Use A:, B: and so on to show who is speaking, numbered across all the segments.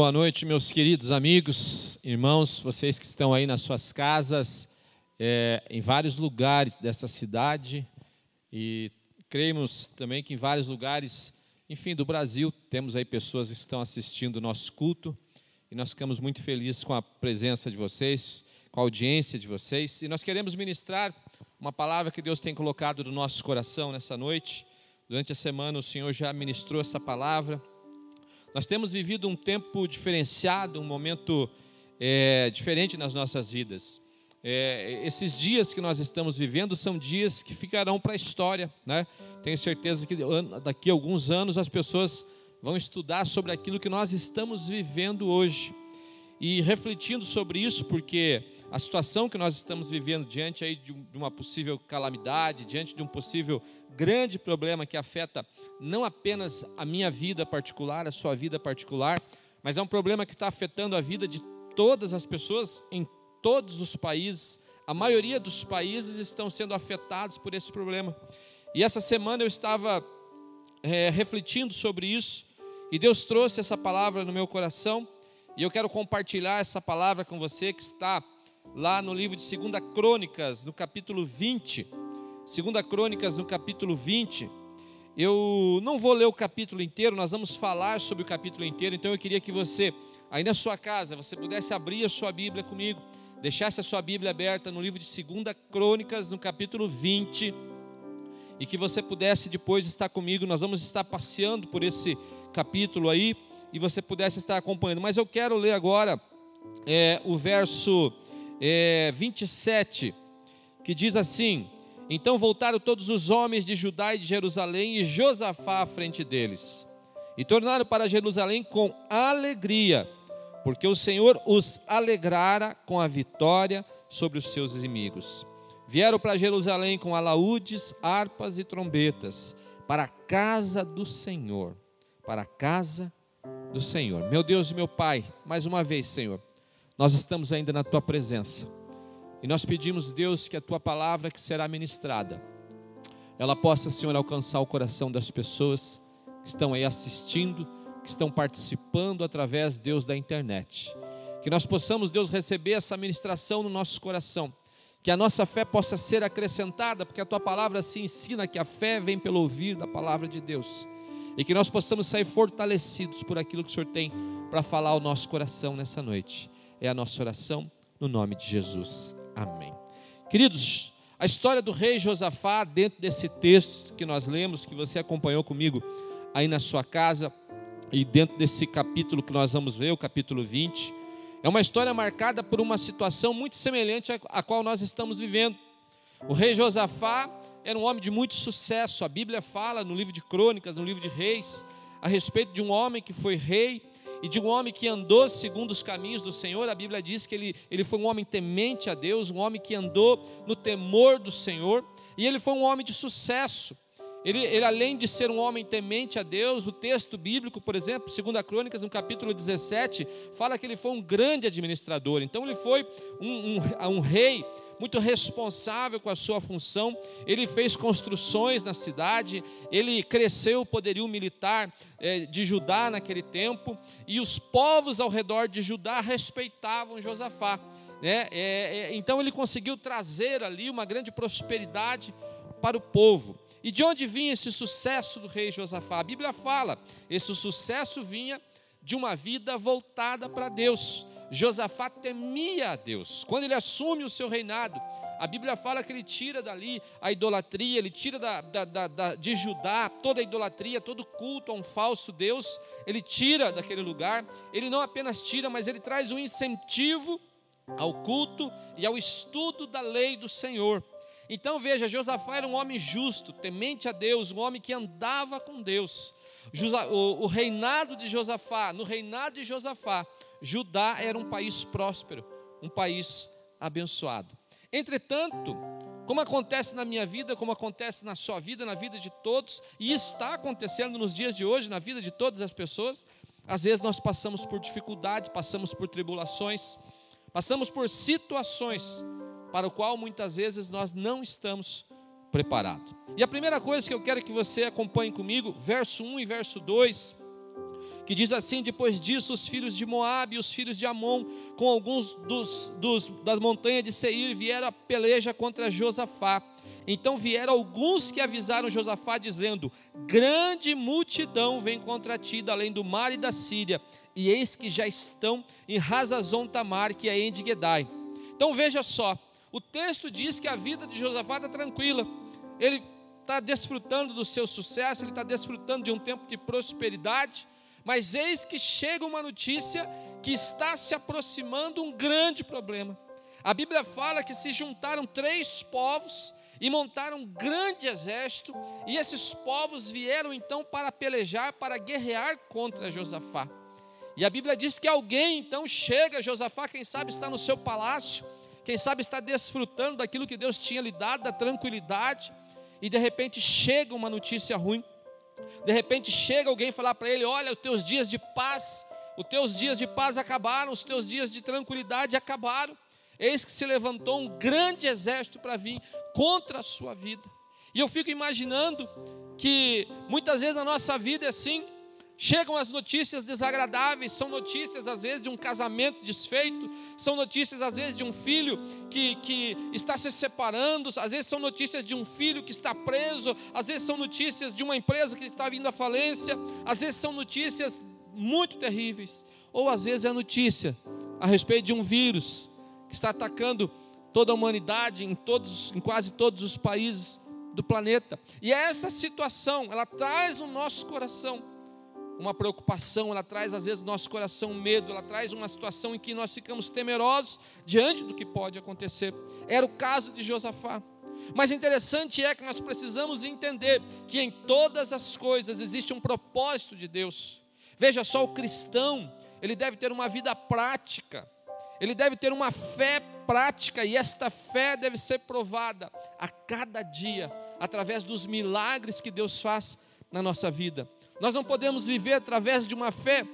A: boa noite, meus queridos amigos, irmãos, vocês que estão aí nas suas casas, é, em vários lugares dessa cidade. E cremos também que em vários lugares, enfim, do Brasil, temos aí pessoas que estão assistindo o nosso culto. E nós ficamos muito felizes com a presença de vocês, com a audiência de vocês. E nós queremos ministrar uma palavra que Deus tem colocado no nosso coração nessa noite. Durante a semana o Senhor já ministrou essa palavra nós temos vivido um tempo diferenciado, um momento é, diferente nas nossas vidas. É, esses dias que nós estamos vivendo são dias que ficarão para a história. Né? Tenho certeza que daqui a alguns anos as pessoas vão estudar sobre aquilo que nós estamos vivendo hoje. E refletindo sobre isso, porque a situação que nós estamos vivendo diante aí de uma possível calamidade, diante de um possível grande problema que afeta não apenas a minha vida particular, a sua vida particular, mas é um problema que está afetando a vida de todas as pessoas em todos os países. A maioria dos países estão sendo afetados por esse problema. E essa semana eu estava é, refletindo sobre isso e Deus trouxe essa palavra no meu coração e eu quero compartilhar essa palavra com você que está lá no livro de 2 Crônicas, no capítulo 20. 2 Crônicas, no capítulo 20. Eu não vou ler o capítulo inteiro, nós vamos falar sobre o capítulo inteiro, então eu queria que você, aí na sua casa, você pudesse abrir a sua Bíblia comigo, deixasse a sua Bíblia aberta no livro de 2 Crônicas, no capítulo 20, e que você pudesse depois estar comigo, nós vamos estar passeando por esse capítulo aí, e você pudesse estar acompanhando. Mas eu quero ler agora é, o verso é, 27, que diz assim: Então voltaram todos os homens de Judá e de Jerusalém e Josafá à frente deles, e tornaram para Jerusalém com alegria, porque o Senhor os alegrara com a vitória sobre os seus inimigos. Vieram para Jerusalém com alaúdes, harpas e trombetas, para a casa do Senhor, para a casa do Senhor. Meu Deus e meu Pai, mais uma vez, Senhor nós estamos ainda na tua presença. E nós pedimos, Deus, que a tua palavra que será ministrada, ela possa, Senhor, alcançar o coração das pessoas que estão aí assistindo, que estão participando através, Deus, da internet. Que nós possamos, Deus, receber essa ministração no nosso coração. Que a nossa fé possa ser acrescentada, porque a tua palavra se ensina que a fé vem pelo ouvir da palavra de Deus. E que nós possamos sair fortalecidos por aquilo que o Senhor tem para falar ao nosso coração nessa noite é a nossa oração no nome de Jesus. Amém. Queridos, a história do rei Josafá, dentro desse texto que nós lemos, que você acompanhou comigo aí na sua casa, e dentro desse capítulo que nós vamos ler, o capítulo 20, é uma história marcada por uma situação muito semelhante à qual nós estamos vivendo. O rei Josafá era um homem de muito sucesso. A Bíblia fala no livro de Crônicas, no livro de Reis, a respeito de um homem que foi rei e de um homem que andou segundo os caminhos do Senhor. A Bíblia diz que ele, ele foi um homem temente a Deus, um homem que andou no temor do Senhor, e ele foi um homem de sucesso. Ele, ele, além de ser um homem temente a Deus, o texto bíblico, por exemplo, 2 Crônicas, no capítulo 17, fala que ele foi um grande administrador. Então, ele foi um, um, um rei muito responsável com a sua função. Ele fez construções na cidade, ele cresceu o poderio militar é, de Judá naquele tempo, e os povos ao redor de Judá respeitavam Josafá. Né? É, é, então ele conseguiu trazer ali uma grande prosperidade para o povo. E de onde vinha esse sucesso do rei Josafá? A Bíblia fala, esse sucesso vinha de uma vida voltada para Deus. Josafá temia a Deus. Quando ele assume o seu reinado, a Bíblia fala que ele tira dali a idolatria, ele tira da, da, da, de Judá toda a idolatria, todo culto a um falso Deus, ele tira daquele lugar. Ele não apenas tira, mas ele traz um incentivo ao culto e ao estudo da lei do Senhor. Então veja, Josafá era um homem justo, temente a Deus, um homem que andava com Deus. O reinado de Josafá, no reinado de Josafá, Judá era um país próspero, um país abençoado. Entretanto, como acontece na minha vida, como acontece na sua vida, na vida de todos, e está acontecendo nos dias de hoje, na vida de todas as pessoas, às vezes nós passamos por dificuldades, passamos por tribulações, passamos por situações para o qual muitas vezes nós não estamos preparados. E a primeira coisa que eu quero que você acompanhe comigo, verso 1 e verso 2, que diz assim: Depois disso, os filhos de Moabe e os filhos de Amon, com alguns dos, dos, das montanhas de Seir, vieram a peleja contra Josafá. Então vieram alguns que avisaram Josafá, dizendo: Grande multidão vem contra ti, além do mar e da Síria, e eis que já estão em Razazon Tamar, que é em Gedai. Então veja só, o texto diz que a vida de Josafá está tranquila, ele está desfrutando do seu sucesso, ele está desfrutando de um tempo de prosperidade, mas eis que chega uma notícia que está se aproximando um grande problema. A Bíblia fala que se juntaram três povos e montaram um grande exército, e esses povos vieram então para pelejar, para guerrear contra Josafá. E a Bíblia diz que alguém então chega, Josafá, quem sabe está no seu palácio, quem sabe está desfrutando daquilo que Deus tinha lhe dado, da tranquilidade, e de repente chega uma notícia ruim. De repente chega alguém falar para ele: Olha, os teus dias de paz, os teus dias de paz acabaram, os teus dias de tranquilidade acabaram. Eis que se levantou um grande exército para vir contra a sua vida. E eu fico imaginando que muitas vezes na nossa vida é assim, Chegam as notícias desagradáveis, são notícias às vezes de um casamento desfeito, são notícias às vezes de um filho que, que está se separando, às vezes são notícias de um filho que está preso, às vezes são notícias de uma empresa que está vindo à falência, às vezes são notícias muito terríveis, ou às vezes é notícia a respeito de um vírus que está atacando toda a humanidade em, todos, em quase todos os países do planeta. E essa situação, ela traz no nosso coração uma preocupação, ela traz às vezes no nosso coração medo, ela traz uma situação em que nós ficamos temerosos diante do que pode acontecer. Era o caso de Josafá. Mas interessante é que nós precisamos entender que em todas as coisas existe um propósito de Deus. Veja só, o cristão, ele deve ter uma vida prática, ele deve ter uma fé prática, e esta fé deve ser provada a cada dia, através dos milagres que Deus faz na nossa vida. Nós não podemos viver através de uma fé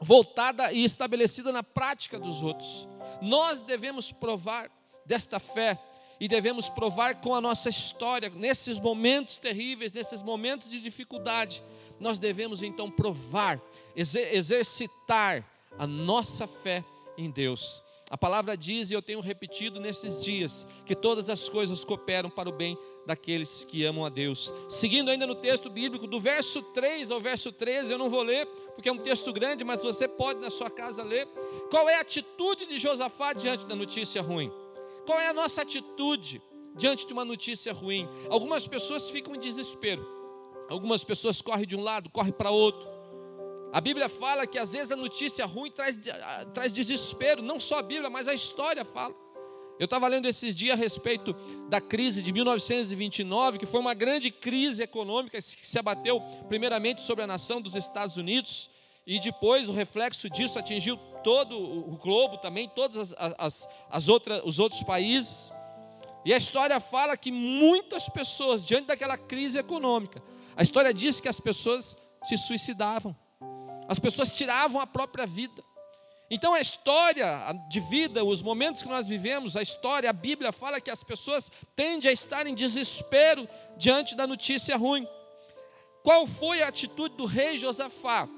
A: voltada e estabelecida na prática dos outros. Nós devemos provar desta fé e devemos provar com a nossa história, nesses momentos terríveis, nesses momentos de dificuldade, nós devemos então provar, exercitar a nossa fé em Deus. A palavra diz, e eu tenho repetido nesses dias, que todas as coisas cooperam para o bem daqueles que amam a Deus. Seguindo ainda no texto bíblico, do verso 3 ao verso 13, eu não vou ler, porque é um texto grande, mas você pode na sua casa ler. Qual é a atitude de Josafá diante da notícia ruim? Qual é a nossa atitude diante de uma notícia ruim? Algumas pessoas ficam em desespero, algumas pessoas correm de um lado, correm para outro. A Bíblia fala que às vezes a notícia ruim traz, traz desespero, não só a Bíblia, mas a história fala. Eu estava lendo esses dias a respeito da crise de 1929, que foi uma grande crise econômica que se abateu primeiramente sobre a nação dos Estados Unidos, e depois o reflexo disso atingiu todo o globo também, todos as, as, as outras, os outros países. E a história fala que muitas pessoas, diante daquela crise econômica, a história diz que as pessoas se suicidavam. As pessoas tiravam a própria vida. Então a história de vida, os momentos que nós vivemos, a história, a Bíblia fala que as pessoas tendem a estar em desespero diante da notícia ruim. Qual foi a atitude do rei Josafá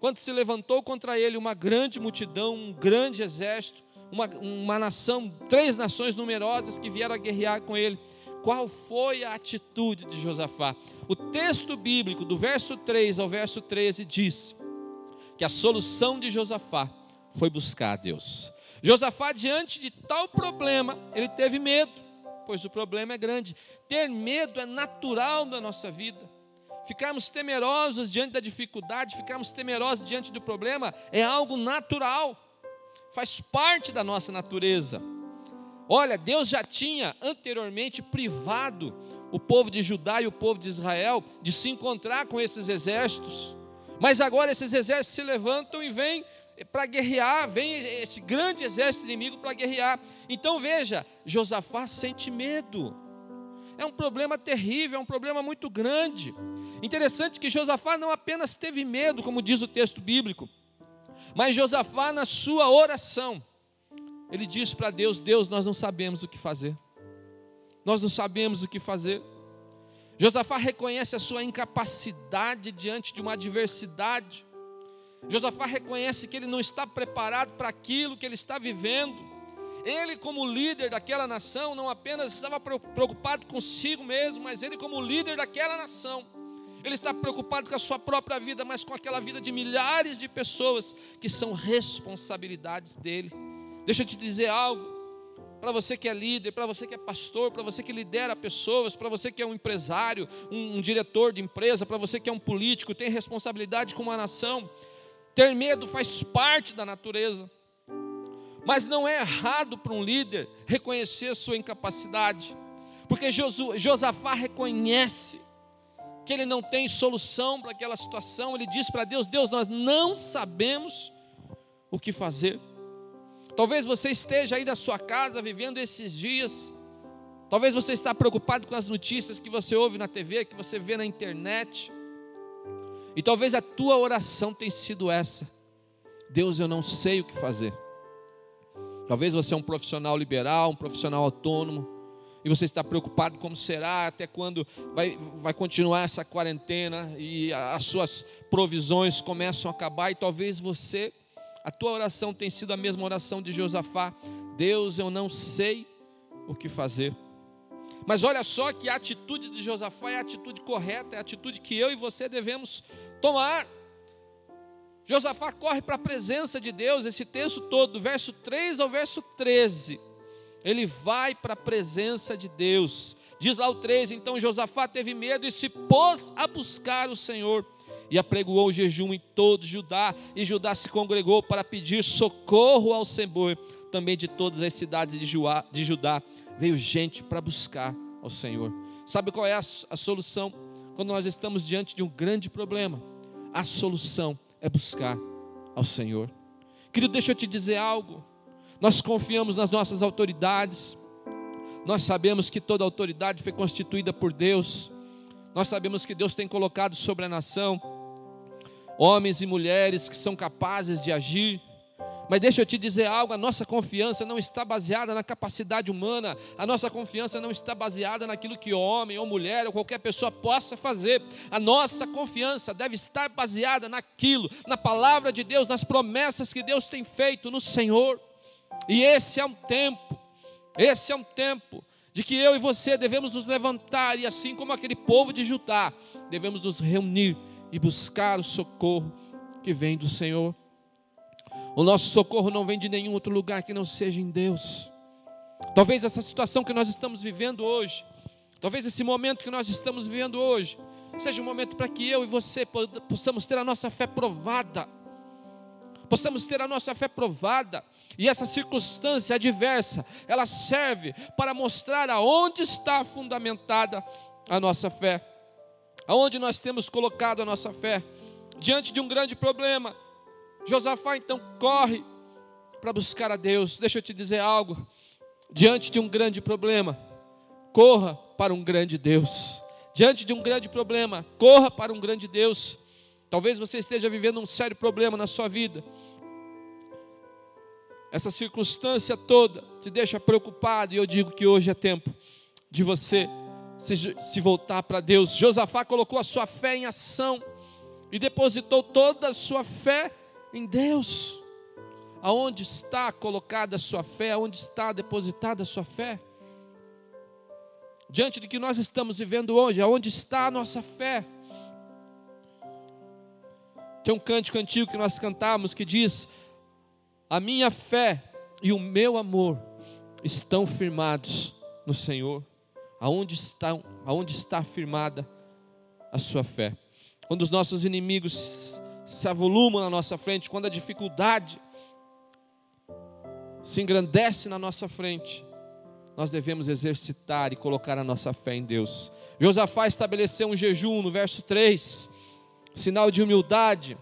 A: quando se levantou contra ele uma grande multidão, um grande exército, uma, uma nação, três nações numerosas que vieram a guerrear com ele? Qual foi a atitude de Josafá? O texto bíblico, do verso 3 ao verso 13, diz: que a solução de Josafá foi buscar a Deus. Josafá, diante de tal problema, ele teve medo, pois o problema é grande. Ter medo é natural na nossa vida. Ficarmos temerosos diante da dificuldade, ficarmos temerosos diante do problema, é algo natural, faz parte da nossa natureza. Olha, Deus já tinha anteriormente privado o povo de Judá e o povo de Israel de se encontrar com esses exércitos. Mas agora esses exércitos se levantam e vêm para guerrear, vem esse grande exército inimigo para guerrear. Então veja, Josafá sente medo. É um problema terrível, é um problema muito grande. Interessante que Josafá não apenas teve medo, como diz o texto bíblico, mas Josafá, na sua oração, ele diz para Deus: Deus, nós não sabemos o que fazer. Nós não sabemos o que fazer. Josafá reconhece a sua incapacidade diante de uma adversidade. Josafá reconhece que ele não está preparado para aquilo que ele está vivendo. Ele, como líder daquela nação, não apenas estava preocupado consigo mesmo, mas ele, como líder daquela nação, ele está preocupado com a sua própria vida, mas com aquela vida de milhares de pessoas que são responsabilidades dele. Deixa eu te dizer algo. Para você que é líder, para você que é pastor, para você que lidera pessoas, para você que é um empresário, um, um diretor de empresa, para você que é um político, tem responsabilidade com uma nação, ter medo faz parte da natureza. Mas não é errado para um líder reconhecer sua incapacidade, porque Josafá reconhece que ele não tem solução para aquela situação, ele diz para Deus: Deus, nós não sabemos o que fazer. Talvez você esteja aí na sua casa vivendo esses dias. Talvez você está preocupado com as notícias que você ouve na TV, que você vê na internet. E talvez a tua oração tenha sido essa: Deus, eu não sei o que fazer. Talvez você é um profissional liberal, um profissional autônomo e você está preocupado como será, até quando vai, vai continuar essa quarentena e as suas provisões começam a acabar, e talvez você, a tua oração tenha sido a mesma oração de Josafá: Deus, eu não sei o que fazer. Mas olha só que a atitude de Josafá é a atitude correta, é a atitude que eu e você devemos tomar. Josafá corre para a presença de Deus, esse texto todo, do verso 3 ao verso 13 ele vai para a presença de Deus. Diz lá o 3: Então Josafá teve medo e se pôs a buscar o Senhor. E apregoou o jejum em todo Judá, e Judá se congregou para pedir socorro ao Senhor. Também de todas as cidades de, Judá veio gente para buscar ao Senhor. Sabe qual é a, a solução? Quando nós estamos diante de um grande problema, a solução é buscar ao Senhor. Querido, deixa eu te dizer algo. Nós confiamos nas nossas autoridades. Nós sabemos que toda autoridade foi constituída por Deus. Nós sabemos que Deus tem colocado sobre a nação homens e mulheres que são capazes de agir. Mas deixa eu te dizer algo: a nossa confiança não está baseada na capacidade humana, a nossa confiança não está baseada naquilo que homem ou mulher ou qualquer pessoa possa fazer. A nossa confiança deve estar baseada naquilo, na palavra de Deus, nas promessas que Deus tem feito no Senhor. E esse é um tempo, esse é um tempo de que eu e você devemos nos levantar e assim como aquele povo de Judá, devemos nos reunir e buscar o socorro que vem do Senhor. O nosso socorro não vem de nenhum outro lugar que não seja em Deus. Talvez essa situação que nós estamos vivendo hoje, talvez esse momento que nós estamos vivendo hoje, seja um momento para que eu e você possamos ter a nossa fé provada possamos ter a nossa fé provada, e essa circunstância adversa, ela serve para mostrar aonde está fundamentada a nossa fé, aonde nós temos colocado a nossa fé, diante de um grande problema. Josafá então corre para buscar a Deus. Deixa eu te dizer algo, diante de um grande problema, corra para um grande Deus. Diante de um grande problema, corra para um grande Deus. Talvez você esteja vivendo um sério problema na sua vida. Essa circunstância toda te deixa preocupado, e eu digo que hoje é tempo de você se, se voltar para Deus. Josafá colocou a sua fé em ação e depositou toda a sua fé em Deus. Aonde está colocada a sua fé? Aonde está depositada a sua fé? Diante de que nós estamos vivendo hoje, aonde está a nossa fé? Tem um cântico antigo que nós cantamos que diz: A minha fé e o meu amor estão firmados no Senhor. Aonde está, aonde está firmada a sua fé? Quando os nossos inimigos se avolumam na nossa frente, quando a dificuldade se engrandece na nossa frente, nós devemos exercitar e colocar a nossa fé em Deus. Josafá estabeleceu um jejum no verso 3 sinal de humildade.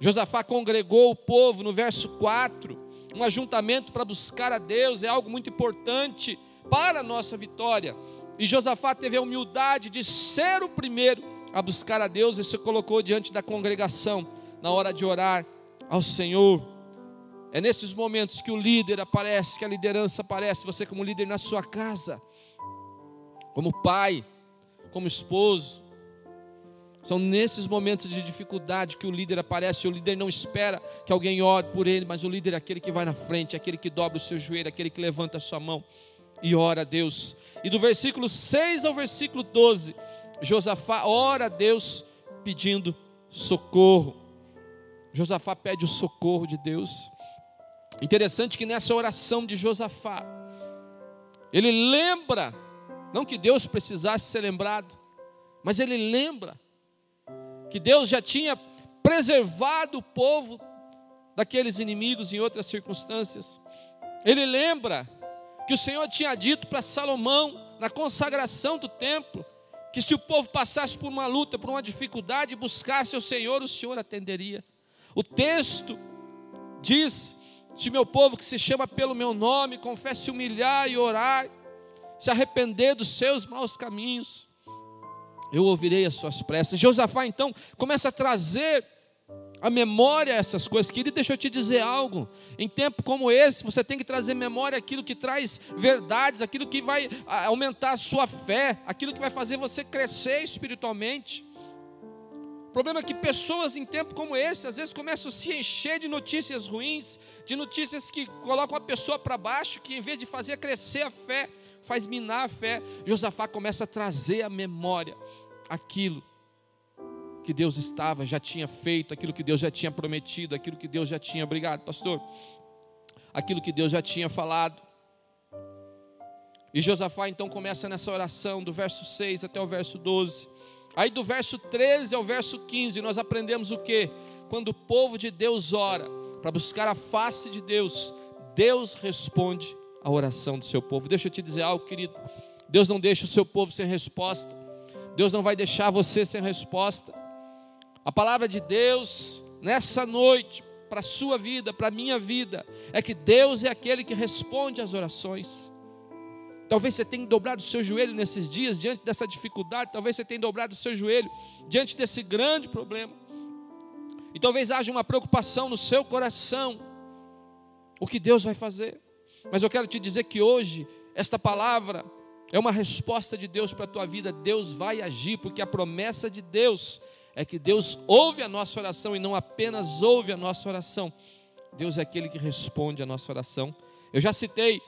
A: Josafá congregou o povo no verso 4, um ajuntamento para buscar a Deus é algo muito importante para a nossa vitória. E Josafá teve a humildade de ser o primeiro a buscar a Deus e se colocou diante da congregação na hora de orar ao Senhor. É nesses momentos que o líder aparece, que a liderança aparece, você como líder na sua casa, como pai, como esposo, São nesses momentos de dificuldade que o líder aparece. O líder não espera que alguém ore por ele, mas o líder é aquele que vai na frente, é aquele que dobra o seu joelho, é aquele que levanta a sua mão e ora a Deus. E do versículo 6 ao versículo 12, Josafá ora a Deus pedindo socorro. Josafá pede o socorro de Deus. Interessante que nessa oração de Josafá, ele lembra, não que Deus precisasse ser lembrado, mas ele lembra que Deus já tinha preservado o povo daqueles inimigos em outras circunstâncias. Ele lembra que o Senhor tinha dito para Salomão, na consagração do templo, que se o povo passasse por uma luta, por uma dificuldade, buscasse o Senhor, o Senhor atenderia. O texto diz: se meu povo que se chama pelo meu nome, confesse humilhar e orar, se arrepender dos seus maus caminhos, eu ouvirei as suas preces. Josafá então começa a trazer a memória essas coisas. Querido, deixa eu te dizer algo. Em tempo como esse, você tem que trazer memória aquilo que traz verdades, aquilo que vai aumentar a sua fé, aquilo que vai fazer você crescer espiritualmente. O problema é que pessoas em tempo como esse, às vezes começam a se encher de notícias ruins, de notícias que colocam a pessoa para baixo, que em vez de fazer crescer a fé, faz minar a fé. Josafá começa a trazer a memória aquilo que Deus estava, já tinha feito, aquilo que Deus já tinha prometido, aquilo que Deus já tinha, obrigado, pastor, aquilo que Deus já tinha falado. E Josafá então começa nessa oração, do verso 6 até o verso 12. Aí do verso 13 ao verso 15, nós aprendemos o que? Quando o povo de Deus ora para buscar a face de Deus, Deus responde a oração do seu povo. Deixa eu te dizer algo, querido. Deus não deixa o seu povo sem resposta. Deus não vai deixar você sem resposta. A palavra de Deus nessa noite para a sua vida, para a minha vida, é que Deus é aquele que responde às orações. Talvez você tenha dobrado o seu joelho nesses dias diante dessa dificuldade, talvez você tenha dobrado o seu joelho diante desse grande problema. E talvez haja uma preocupação no seu coração. O que Deus vai fazer? Mas eu quero te dizer que hoje esta palavra é uma resposta de Deus para a tua vida. Deus vai agir, porque a promessa de Deus é que Deus ouve a nossa oração e não apenas ouve a nossa oração. Deus é aquele que responde a nossa oração. Eu já citei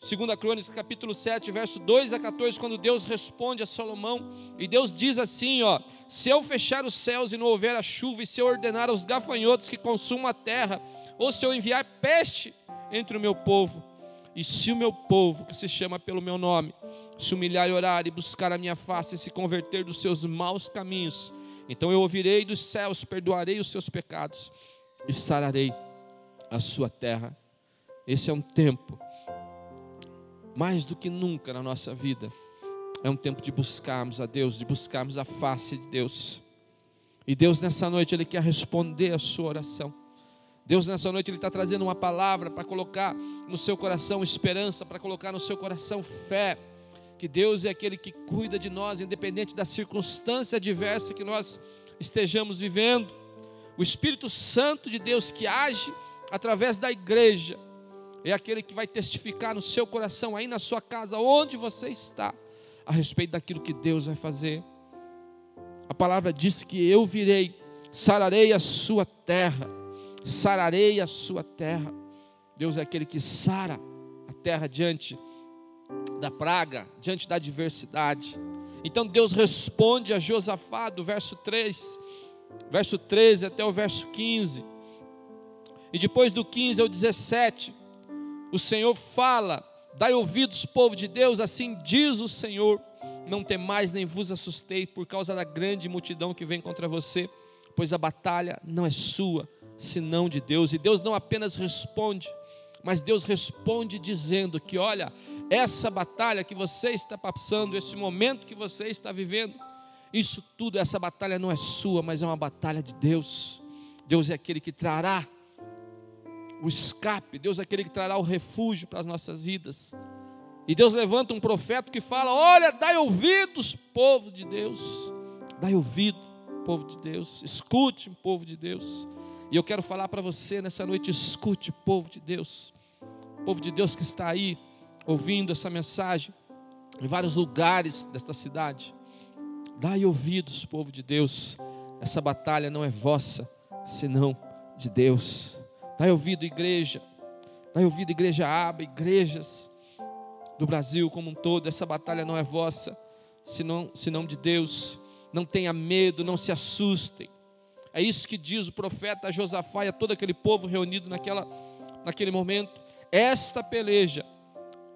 A: 2 Crônicas, capítulo 7, verso 2 a 14, quando Deus responde a Salomão, e Deus diz assim: ó, se eu fechar os céus e não houver a chuva, e se eu ordenar aos gafanhotos que consumam a terra, ou se eu enviar peste entre o meu povo, e se o meu povo, que se chama pelo meu nome, se humilhar e orar e buscar a minha face e se converter dos seus maus caminhos, então eu ouvirei dos céus, perdoarei os seus pecados e sararei a sua terra. Esse é um tempo, mais do que nunca na nossa vida, é um tempo de buscarmos a Deus, de buscarmos a face de Deus. E Deus nessa noite, Ele quer responder a sua oração. Deus nessa noite Ele está trazendo uma palavra para colocar no seu coração esperança, para colocar no seu coração fé. Que Deus é aquele que cuida de nós, independente da circunstância adversa que nós estejamos vivendo. O Espírito Santo de Deus que age através da igreja é aquele que vai testificar no seu coração, aí na sua casa, onde você está, a respeito daquilo que Deus vai fazer. A palavra diz que eu virei, sararei a sua terra sararei a sua terra. Deus é aquele que sara a terra diante da praga, diante da adversidade. Então Deus responde a Josafá do verso 3, verso 13 até o verso 15. E depois do 15 ao 17, o Senhor fala: Dai ouvidos, povo de Deus, assim diz o Senhor: Não temais nem vos assustei por causa da grande multidão que vem contra você, pois a batalha não é sua, senão de Deus. E Deus não apenas responde, mas Deus responde dizendo que, olha, essa batalha que você está passando, esse momento que você está vivendo, isso tudo, essa batalha não é sua, mas é uma batalha de Deus. Deus é aquele que trará o escape, Deus é aquele que trará o refúgio para as nossas vidas. E Deus levanta um profeta que fala: Olha, dai ouvidos, povo de Deus, dai ouvido, povo de Deus, escute, povo de Deus. E eu quero falar para você nessa noite: escute, povo de Deus, povo de Deus que está aí ouvindo essa mensagem, em vários lugares desta cidade. Dai ouvidos, povo de Deus. Essa batalha não é vossa, senão de Deus. Dai ouvido, igreja. Dai ouvido, igreja aba, igrejas do Brasil como um todo. Essa batalha não é vossa, senão, senão de Deus. Não tenha medo, não se assustem. É isso que diz o profeta Josafá e a todo aquele povo reunido naquela, naquele momento. Esta peleja,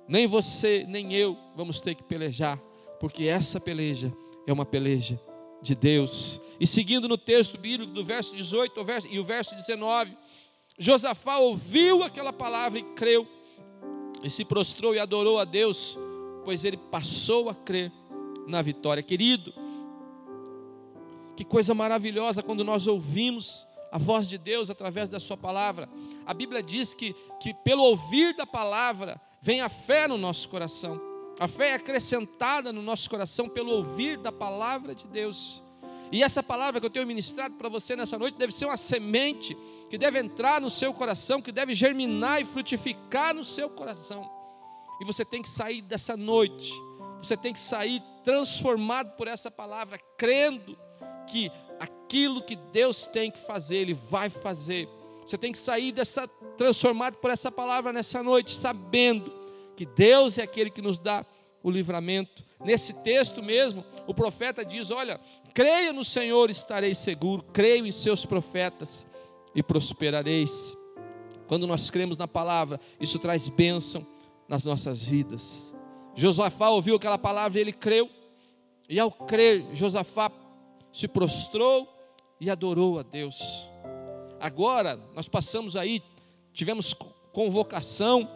A: nem você, nem eu vamos ter que pelejar, porque essa peleja é uma peleja de Deus. E seguindo no texto bíblico do verso 18 e o verso 19, Josafá ouviu aquela palavra e creu, e se prostrou e adorou a Deus, pois ele passou a crer na vitória. Querido, que coisa maravilhosa quando nós ouvimos a voz de Deus através da Sua palavra. A Bíblia diz que, que pelo ouvir da palavra vem a fé no nosso coração. A fé é acrescentada no nosso coração pelo ouvir da palavra de Deus. E essa palavra que eu tenho ministrado para você nessa noite deve ser uma semente que deve entrar no seu coração, que deve germinar e frutificar no seu coração. E você tem que sair dessa noite, você tem que sair transformado por essa palavra, crendo que aquilo que Deus tem que fazer, Ele vai fazer. Você tem que sair dessa transformado por essa palavra nessa noite, sabendo que Deus é aquele que nos dá o livramento. Nesse texto mesmo, o profeta diz: Olha, creia no Senhor, estarei seguro, creio em seus profetas e prosperareis. Quando nós cremos na palavra, isso traz bênção nas nossas vidas. Josafá ouviu aquela palavra e ele creu, e ao crer, Josafá se prostrou e adorou a Deus. Agora, nós passamos aí, tivemos convocação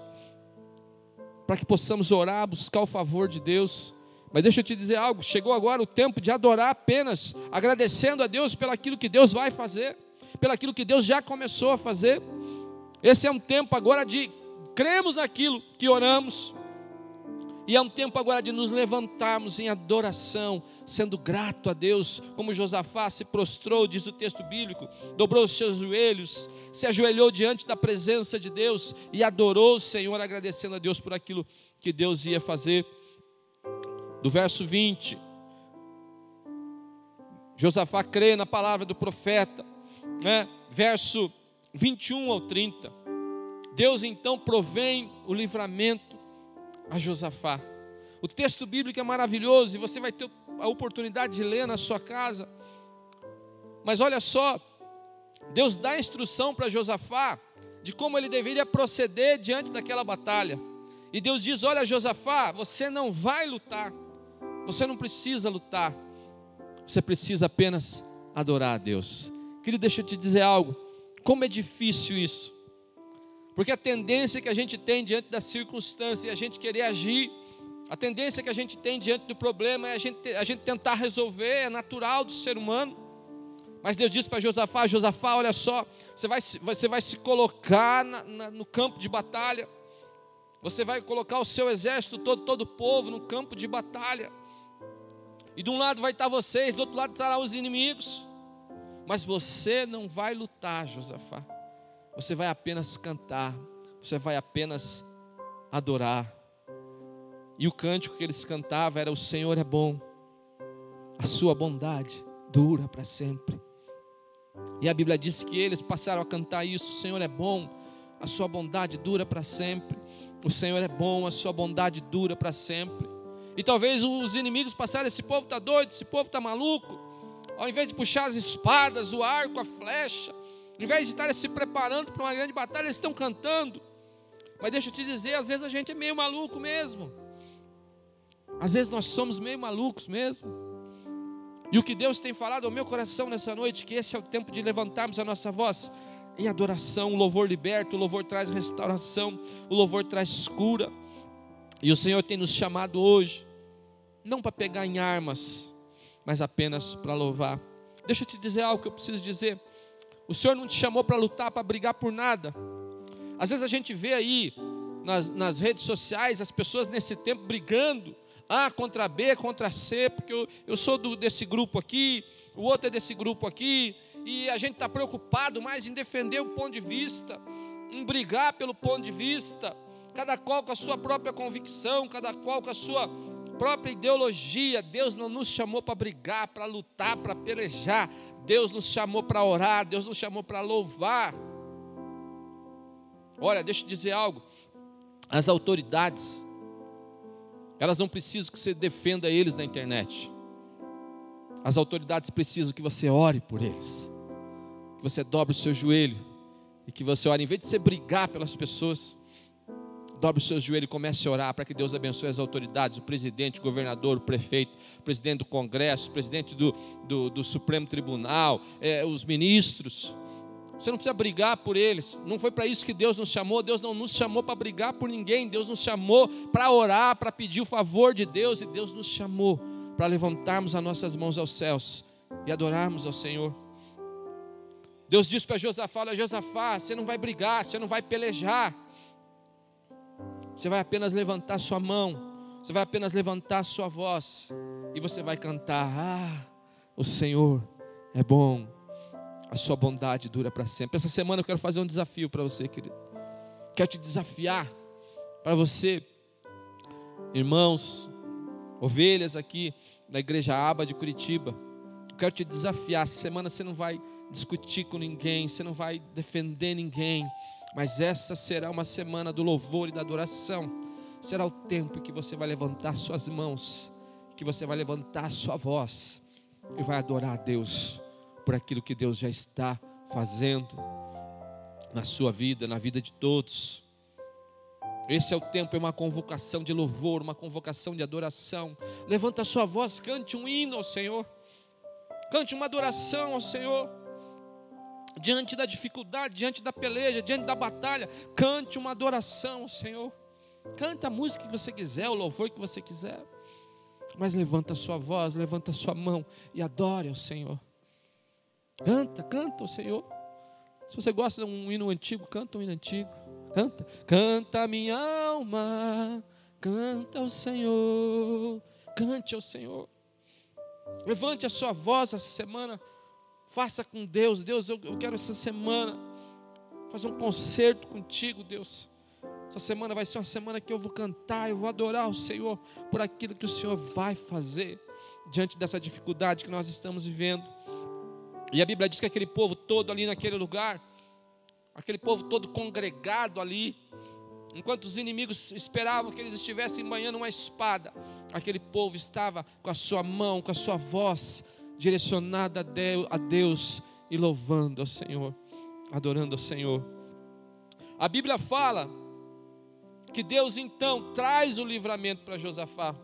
A: para que possamos orar, buscar o favor de Deus. Mas deixa eu te dizer algo: chegou agora o tempo de adorar apenas, agradecendo a Deus pelaquilo que Deus vai fazer, pelaquilo que Deus já começou a fazer. Esse é um tempo agora de cremos naquilo que oramos, e é um tempo agora de nos levantarmos em adoração, sendo grato a Deus, como Josafá se prostrou, diz o texto bíblico, dobrou os seus joelhos, se ajoelhou diante da presença de Deus e adorou o Senhor, agradecendo a Deus por aquilo que Deus ia fazer. Do verso 20, Josafá crê na palavra do profeta, né? verso 21 ao 30. Deus então provém o livramento a Josafá. O texto bíblico é maravilhoso e você vai ter a oportunidade de ler na sua casa. Mas olha só, Deus dá instrução para Josafá de como ele deveria proceder diante daquela batalha. E Deus diz: Olha, Josafá, você não vai lutar, você não precisa lutar, você precisa apenas adorar a Deus. Querido, deixa eu te dizer algo: como é difícil isso. Porque a tendência que a gente tem diante da circunstância é a gente querer agir, a tendência que a gente tem diante do problema é a gente, a gente tentar resolver, é natural do ser humano. Mas Deus disse para Josafá: Josafá, olha só, você vai, você vai se colocar na, na, no campo de batalha, você vai colocar o seu exército todo, todo o povo no campo de batalha. E de um lado vai estar vocês, do outro lado estarão os inimigos. Mas você não vai lutar, Josafá. Você vai apenas cantar, você vai apenas adorar. E o cântico que eles cantavam era: O Senhor é bom, a sua bondade dura para sempre. E a Bíblia diz que eles passaram a cantar isso: O Senhor é bom, a sua bondade dura para sempre. O Senhor é bom, a sua bondade dura para sempre. E talvez os inimigos passaram: esse povo está doido, esse povo está maluco. Ao invés de puxar as espadas, o arco, a flecha, em vez de estarem se preparando para uma grande batalha, eles estão cantando. Mas deixa eu te dizer, às vezes a gente é meio maluco mesmo. Às vezes nós somos meio malucos mesmo. E o que Deus tem falado ao meu coração nessa noite, que esse é o tempo de levantarmos a nossa voz em adoração, o louvor liberta, o louvor traz restauração, o louvor traz cura. E o Senhor tem nos chamado hoje, não para pegar em armas, mas apenas para louvar. Deixa eu te dizer algo que eu preciso dizer. O Senhor não te chamou para lutar, para brigar por nada. Às vezes a gente vê aí nas, nas redes sociais as pessoas nesse tempo brigando. A contra B, contra C, porque eu, eu sou do, desse grupo aqui, o outro é desse grupo aqui, e a gente está preocupado mais em defender o ponto de vista, em brigar pelo ponto de vista, cada qual com a sua própria convicção, cada qual com a sua própria ideologia. Deus não nos chamou para brigar, para lutar, para pelejar. Deus nos chamou para orar, Deus nos chamou para louvar. Olha, deixa eu dizer algo. As autoridades, elas não precisam que você defenda eles na internet. As autoridades precisam que você ore por eles, que você dobre o seu joelho e que você ore, em vez de você brigar pelas pessoas, dobre o seu joelho e comece a orar para que Deus abençoe as autoridades, o presidente, o governador, o prefeito, o presidente do Congresso, o presidente do, do, do Supremo Tribunal, é, os ministros. Você não precisa brigar por eles. Não foi para isso que Deus nos chamou. Deus não nos chamou para brigar por ninguém. Deus nos chamou para orar, para pedir o favor de Deus. E Deus nos chamou para levantarmos as nossas mãos aos céus e adorarmos ao Senhor. Deus disse para Josafá: Olha, Josafá, você não vai brigar, você não vai pelejar. Você vai apenas levantar sua mão, você vai apenas levantar sua voz e você vai cantar: Ah, o Senhor é bom a sua bondade dura para sempre. Essa semana eu quero fazer um desafio para você, querido. Quero te desafiar para você, irmãos, ovelhas aqui da igreja Aba de Curitiba. Quero te desafiar. Essa semana você não vai discutir com ninguém, você não vai defender ninguém, mas essa será uma semana do louvor e da adoração. Será o tempo em que você vai levantar suas mãos, que você vai levantar sua voz e vai adorar a Deus por aquilo que Deus já está fazendo na sua vida, na vida de todos. Esse é o tempo, é uma convocação de louvor, uma convocação de adoração. Levanta a sua voz, cante um hino ao Senhor. Cante uma adoração ao Senhor. Diante da dificuldade, diante da peleja, diante da batalha, cante uma adoração ao Senhor. Canta a música que você quiser, o louvor que você quiser. Mas levanta a sua voz, levanta a sua mão e adore ao Senhor. Canta, canta o Senhor. Se você gosta de um hino antigo, canta um hino antigo. Canta, canta minha alma, canta ao Senhor, cante ao Senhor. Levante a sua voz essa semana, faça com Deus. Deus, eu, eu quero essa semana fazer um concerto contigo, Deus. Essa semana vai ser uma semana que eu vou cantar, eu vou adorar o Senhor por aquilo que o Senhor vai fazer diante dessa dificuldade que nós estamos vivendo. E a Bíblia diz que aquele povo todo ali naquele lugar, aquele povo todo congregado ali, enquanto os inimigos esperavam que eles estivessem banhando uma espada, aquele povo estava com a sua mão, com a sua voz direcionada a Deus e louvando ao Senhor, adorando ao Senhor. A Bíblia fala que Deus então traz o livramento para Josafá.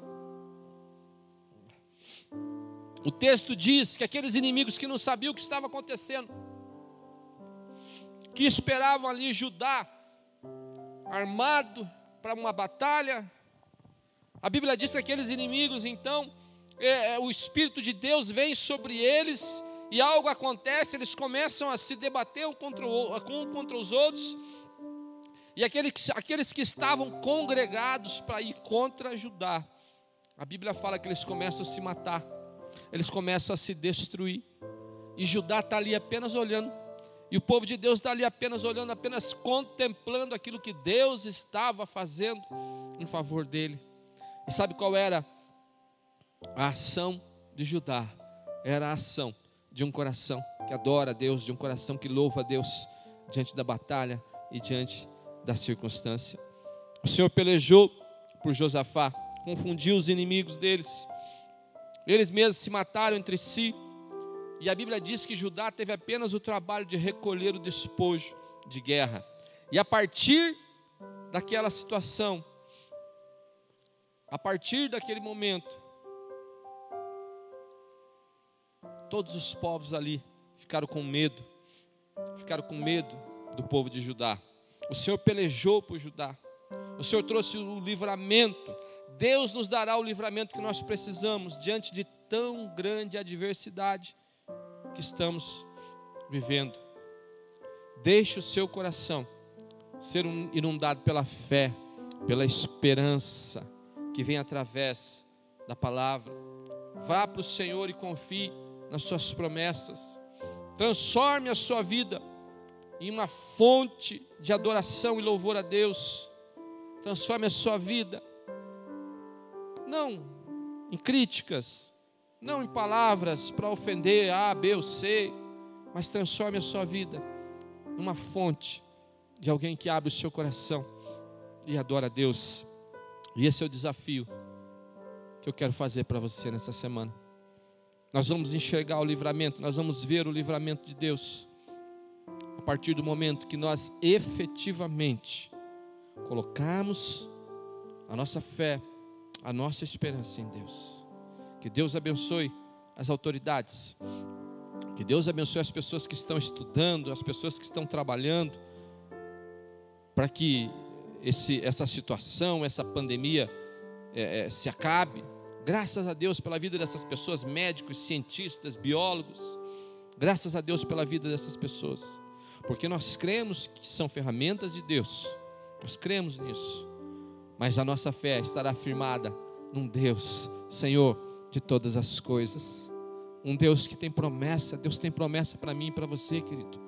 A: O texto diz que aqueles inimigos que não sabiam o que estava acontecendo, que esperavam ali Judá armado para uma batalha, a Bíblia diz que aqueles inimigos, então, é, é, o Espírito de Deus vem sobre eles e algo acontece, eles começam a se debater um contra, o, contra os outros, e aqueles, aqueles que estavam congregados para ir contra Judá, a Bíblia fala que eles começam a se matar eles começam a se destruir. E Judá está ali apenas olhando. E o povo de Deus está ali apenas olhando, apenas contemplando aquilo que Deus estava fazendo em favor dele. E sabe qual era a ação de Judá? Era a ação de um coração que adora a Deus, de um coração que louva a Deus diante da batalha e diante da circunstância. O Senhor pelejou por Josafá, confundiu os inimigos deles eles mesmos se mataram entre si. E a Bíblia diz que Judá teve apenas o trabalho de recolher o despojo de guerra. E a partir daquela situação, a partir daquele momento, todos os povos ali ficaram com medo, ficaram com medo do povo de Judá. O Senhor pelejou por Judá, o Senhor trouxe o livramento, Deus nos dará o livramento que nós precisamos diante de tão grande adversidade que estamos vivendo. Deixe o seu coração ser inundado pela fé, pela esperança que vem através da palavra. Vá para o Senhor e confie nas suas promessas. Transforme a sua vida em uma fonte de adoração e louvor a Deus. Transforme a sua vida não em críticas, não em palavras para ofender A, B ou C, mas transforme a sua vida numa fonte de alguém que abre o seu coração e adora a Deus. E esse é o desafio que eu quero fazer para você nessa semana. Nós vamos enxergar o livramento, nós vamos ver o livramento de Deus a partir do momento que nós efetivamente colocarmos a nossa fé, a nossa esperança em Deus. Que Deus abençoe as autoridades, que Deus abençoe as pessoas que estão estudando, as pessoas que estão trabalhando, para que esse, essa situação, essa pandemia é, é, se acabe. Graças a Deus pela vida dessas pessoas, médicos, cientistas, biólogos. Graças a Deus pela vida dessas pessoas, porque nós cremos que são ferramentas de Deus, nós cremos nisso, mas a nossa fé estará firmada num Deus, Senhor de todas as coisas, um Deus que tem promessa, Deus tem promessa para mim e para você, querido.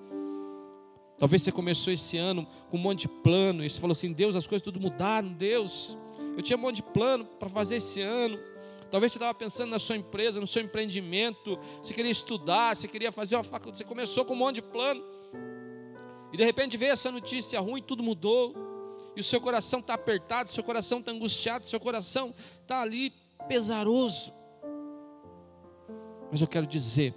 A: Talvez você começou esse ano com um monte de plano e você falou assim: Deus, as coisas tudo mudaram, Deus. Eu tinha um monte de plano para fazer esse ano. Talvez você estava pensando na sua empresa, no seu empreendimento, você queria estudar, você queria fazer uma faculdade, você começou com um monte de plano. E de repente veio essa notícia ruim, tudo mudou. E o seu coração está apertado, seu coração está angustiado, seu coração está ali pesaroso. Mas eu quero dizer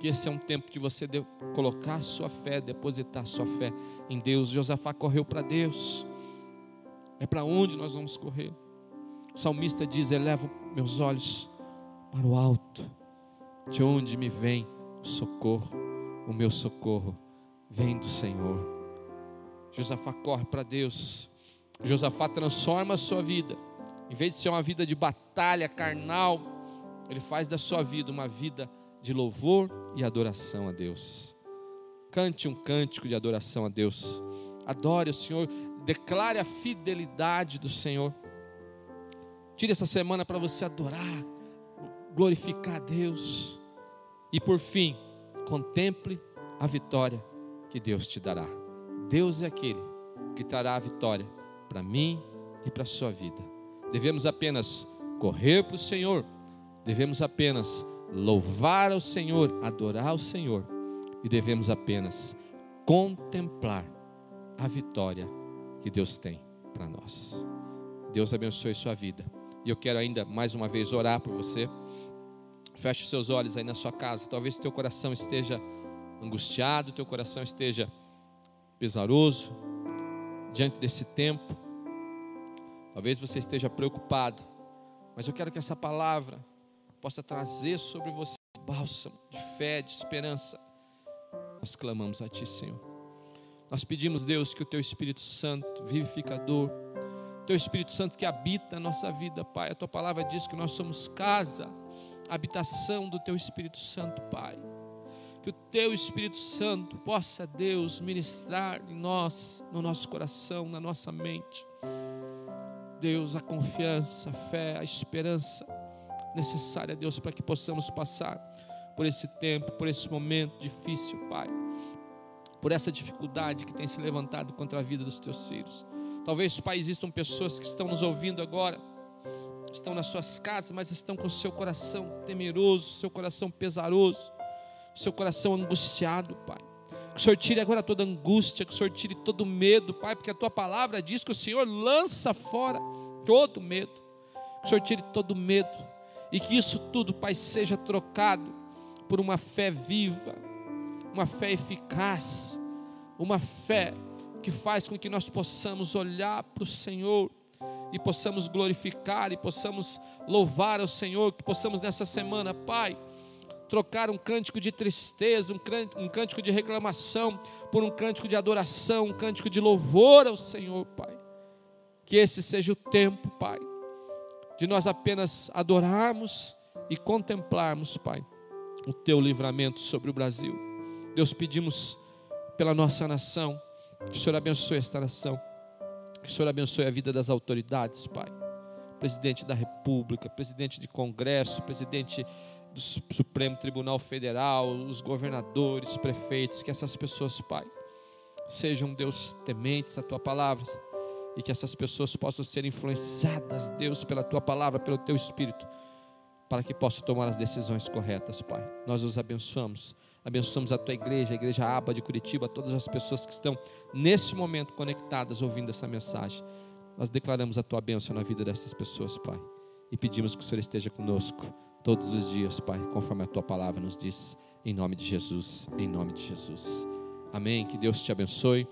A: que esse é um tempo de você de colocar sua fé, depositar sua fé em Deus. Josafá correu para Deus. É para onde nós vamos correr? O salmista diz: Elevo meus olhos para o alto, de onde me vem o socorro. O meu socorro vem do Senhor. Josafá corre para Deus. Josafá transforma a sua vida. Em vez de ser uma vida de batalha carnal, ele faz da sua vida uma vida de louvor e adoração a Deus. Cante um cântico de adoração a Deus. Adore o Senhor, declare a fidelidade do Senhor. Tire essa semana para você adorar, glorificar a Deus. E por fim, contemple a vitória que Deus te dará. Deus é aquele que trará a vitória para mim e para a sua vida. Devemos apenas correr para o Senhor, devemos apenas louvar ao Senhor, adorar ao Senhor, e devemos apenas contemplar a vitória que Deus tem para nós. Deus abençoe sua vida. E eu quero ainda mais uma vez orar por você. Feche seus olhos aí na sua casa. Talvez teu coração esteja angustiado, teu coração esteja pesaroso diante desse tempo. Talvez você esteja preocupado, mas eu quero que essa palavra possa trazer sobre você bálsamo de fé, de esperança. Nós clamamos a Ti, Senhor. Nós pedimos, Deus, que o Teu Espírito Santo, vivificador, Teu Espírito Santo que habita a nossa vida, Pai. A Tua palavra diz que nós somos casa, habitação do Teu Espírito Santo, Pai. Que o Teu Espírito Santo possa, Deus, ministrar em nós, no nosso coração, na nossa mente. Deus, a confiança, a fé, a esperança necessária, Deus, para que possamos passar por esse tempo, por esse momento difícil, Pai. Por essa dificuldade que tem se levantado contra a vida dos teus filhos. Talvez, Pai, existam pessoas que estão nos ouvindo agora, estão nas suas casas, mas estão com o seu coração temeroso, seu coração pesaroso, seu coração angustiado, Pai. Que o Senhor tire agora toda angústia, que o Senhor tire todo medo, Pai, porque a tua palavra diz que o Senhor lança fora todo medo. Que o Senhor tire todo medo, e que isso tudo, Pai, seja trocado por uma fé viva, uma fé eficaz, uma fé que faz com que nós possamos olhar para o Senhor e possamos glorificar e possamos louvar ao Senhor, que possamos nessa semana, Pai, trocar um cântico de tristeza, um cântico de reclamação, por um cântico de adoração, um cântico de louvor ao Senhor, Pai. Que esse seja o tempo, Pai, de nós apenas adorarmos e contemplarmos, Pai, o teu livramento sobre o Brasil. Deus, pedimos pela nossa nação, que o Senhor abençoe esta nação, que o Senhor abençoe a vida das autoridades, Pai. Presidente da República, presidente de Congresso, presidente do Supremo Tribunal Federal, os governadores, prefeitos, que essas pessoas, Pai, sejam, Deus, tementes à tua palavra e que essas pessoas possam ser influenciadas, Deus, pela tua palavra, pelo teu espírito, para que possa tomar as decisões corretas, Pai. Nós os abençoamos. Abençoamos a tua igreja, a igreja Aba de Curitiba, todas as pessoas que estão nesse momento conectadas ouvindo essa mensagem. Nós declaramos a tua bênção na vida dessas pessoas, Pai. E pedimos que o Senhor esteja conosco todos os dias, Pai, conforme a tua palavra nos diz. Em nome de Jesus, em nome de Jesus. Amém. Que Deus te abençoe.